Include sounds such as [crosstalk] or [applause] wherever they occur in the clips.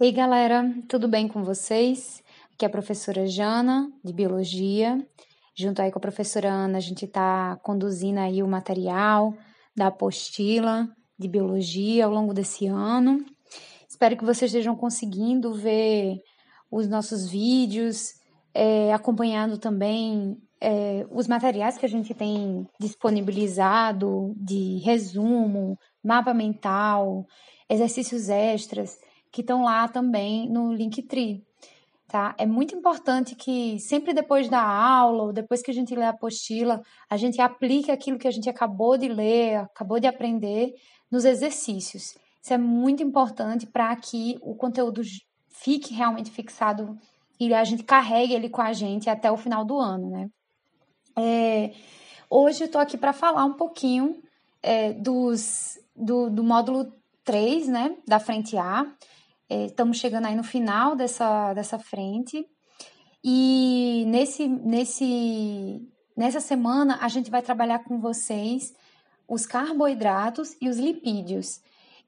Ei, galera, tudo bem com vocês? Aqui é a professora Jana, de Biologia. Junto aí com a professora Ana, a gente está conduzindo aí o material da apostila de Biologia ao longo desse ano. Espero que vocês estejam conseguindo ver os nossos vídeos, é, acompanhando também é, os materiais que a gente tem disponibilizado de resumo, mapa mental, exercícios extras que estão lá também no Linktree. Tá? É muito importante que sempre depois da aula, ou depois que a gente lê a apostila, a gente aplique aquilo que a gente acabou de ler, acabou de aprender nos exercícios. Isso é muito importante para que o conteúdo fique realmente fixado e a gente carregue ele com a gente até o final do ano, né? É, hoje eu estou aqui para falar um pouquinho é, dos, do, do módulo 3, né, da frente A, é, estamos chegando aí no final dessa, dessa frente. E nesse, nesse, nessa semana a gente vai trabalhar com vocês os carboidratos e os lipídios.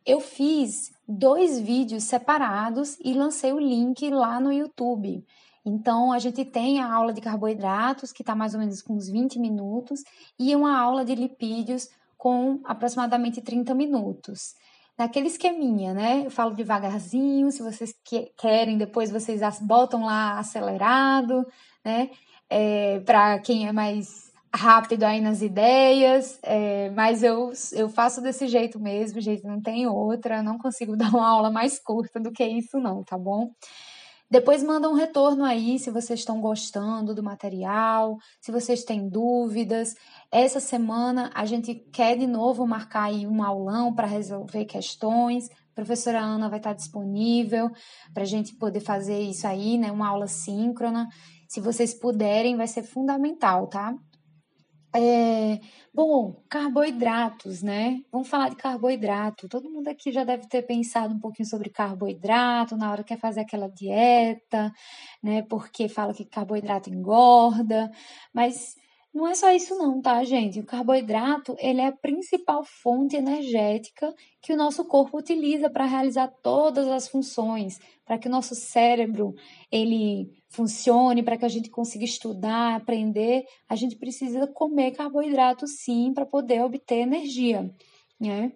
Eu fiz dois vídeos separados e lancei o link lá no YouTube. Então, a gente tem a aula de carboidratos, que está mais ou menos com uns 20 minutos, e uma aula de lipídios com aproximadamente 30 minutos naquele esqueminha, né? Eu falo devagarzinho, se vocês que, querem, depois vocês botam lá acelerado, né? É, para quem é mais rápido aí nas ideias, é, mas eu, eu faço desse jeito mesmo, jeito não tem outra, não consigo [laughs] dar uma aula mais curta do que isso não, tá bom? Depois manda um retorno aí se vocês estão gostando do material, se vocês têm dúvidas. Essa semana a gente quer de novo marcar aí um aulão para resolver questões. A professora Ana vai estar disponível para a gente poder fazer isso aí, né? Uma aula síncrona. Se vocês puderem, vai ser fundamental, tá? É, bom, carboidratos, né? Vamos falar de carboidrato. Todo mundo aqui já deve ter pensado um pouquinho sobre carboidrato na hora que quer fazer aquela dieta, né? Porque fala que carboidrato engorda, mas não é só isso não, tá, gente? O carboidrato, ele é a principal fonte energética que o nosso corpo utiliza para realizar todas as funções, para que o nosso cérebro ele funcione, para que a gente consiga estudar, aprender, a gente precisa comer carboidrato sim para poder obter energia, né?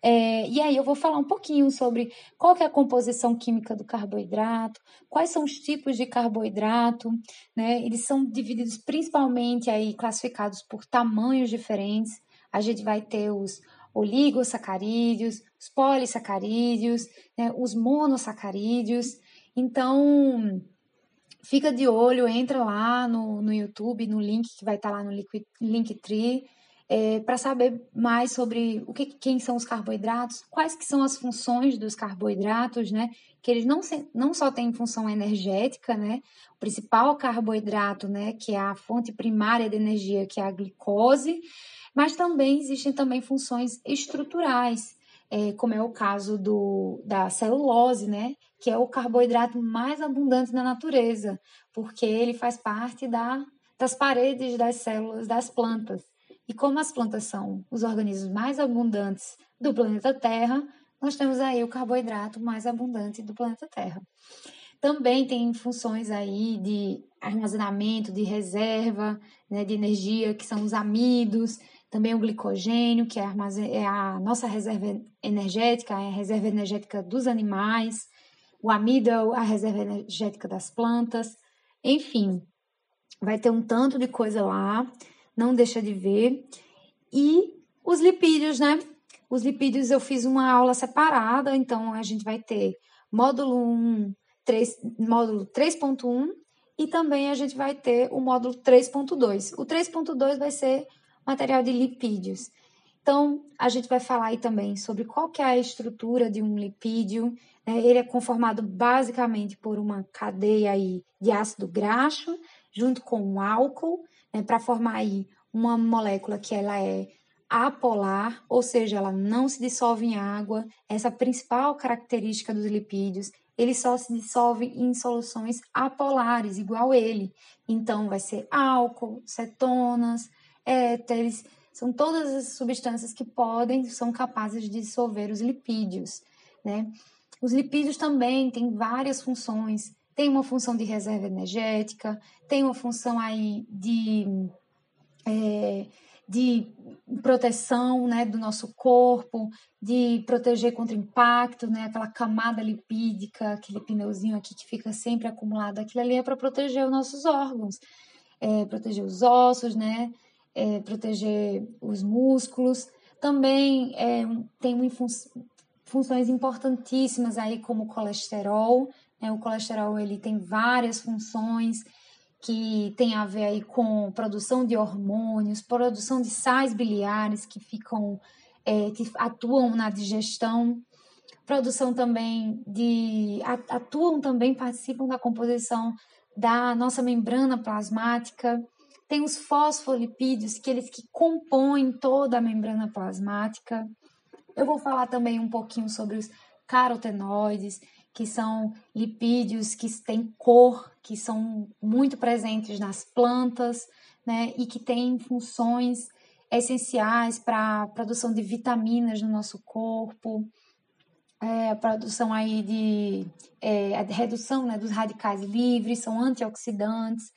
É, e aí eu vou falar um pouquinho sobre qual é a composição química do carboidrato, quais são os tipos de carboidrato, né? Eles são divididos principalmente aí classificados por tamanhos diferentes. A gente vai ter os oligosacarídeos, os polissacarídeos, né? os monossacarídeos. Então, fica de olho, entra lá no, no YouTube, no link que vai estar lá no Linktree é, para saber mais sobre o que, quem são os carboidratos, quais que são as funções dos carboidratos, né? Que eles não, se, não só têm função energética, né? O principal carboidrato, né? Que é a fonte primária de energia, que é a glicose, mas também existem também funções estruturais, é, como é o caso do, da celulose, né? Que é o carboidrato mais abundante na natureza, porque ele faz parte da, das paredes das células das plantas. E como as plantas são os organismos mais abundantes do planeta Terra, nós temos aí o carboidrato mais abundante do planeta Terra. Também tem funções aí de armazenamento, de reserva, né, de energia, que são os amidos, também o glicogênio, que é a, é a nossa reserva energética, é a reserva energética dos animais, o amido é a reserva energética das plantas, enfim, vai ter um tanto de coisa lá não deixa de ver. E os lipídios, né? Os lipídios eu fiz uma aula separada, então a gente vai ter módulo 1, 3, módulo 3.1 e também a gente vai ter o módulo 3.2. O 3.2 vai ser material de lipídios. Então, a gente vai falar aí também sobre qual que é a estrutura de um lipídio. Né? Ele é conformado basicamente por uma cadeia aí de ácido graxo, junto com um álcool, né, para formar aí uma molécula que ela é apolar, ou seja, ela não se dissolve em água. Essa principal característica dos lipídios. Ele só se dissolve em soluções apolares, igual ele. Então, vai ser álcool, cetonas, éteres, são todas as substâncias que podem, são capazes de dissolver os lipídios, né? Os lipídios também têm várias funções. Tem uma função de reserva energética, tem uma função aí de, é, de proteção né, do nosso corpo, de proteger contra impacto, né, aquela camada lipídica, aquele pneuzinho aqui que fica sempre acumulado. Aquilo ali é para proteger os nossos órgãos, é, proteger os ossos, né, é, proteger os músculos. Também é, tem fun funções importantíssimas aí como o colesterol. Né? O colesterol ele tem várias funções que tem a ver aí com produção de hormônios, produção de sais biliares que ficam é, que atuam na digestão, produção também de atuam também participam da composição da nossa membrana plasmática. Tem os fosfolipídios, que eles que compõem toda a membrana plasmática. Eu vou falar também um pouquinho sobre os carotenoides, que são lipídios que têm cor, que são muito presentes nas plantas, né, e que têm funções essenciais para a produção de vitaminas no nosso corpo, é, a produção aí de é, a redução né, dos radicais livres, são antioxidantes.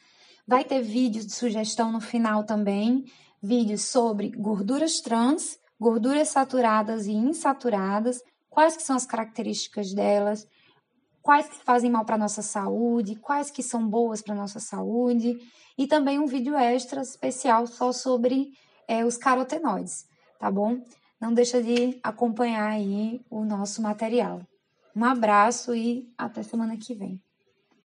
Vai ter vídeos de sugestão no final também, vídeos sobre gorduras trans, gorduras saturadas e insaturadas, quais que são as características delas, quais que fazem mal para nossa saúde, quais que são boas para nossa saúde, e também um vídeo extra especial só sobre é, os carotenoides, tá bom? Não deixa de acompanhar aí o nosso material. Um abraço e até semana que vem.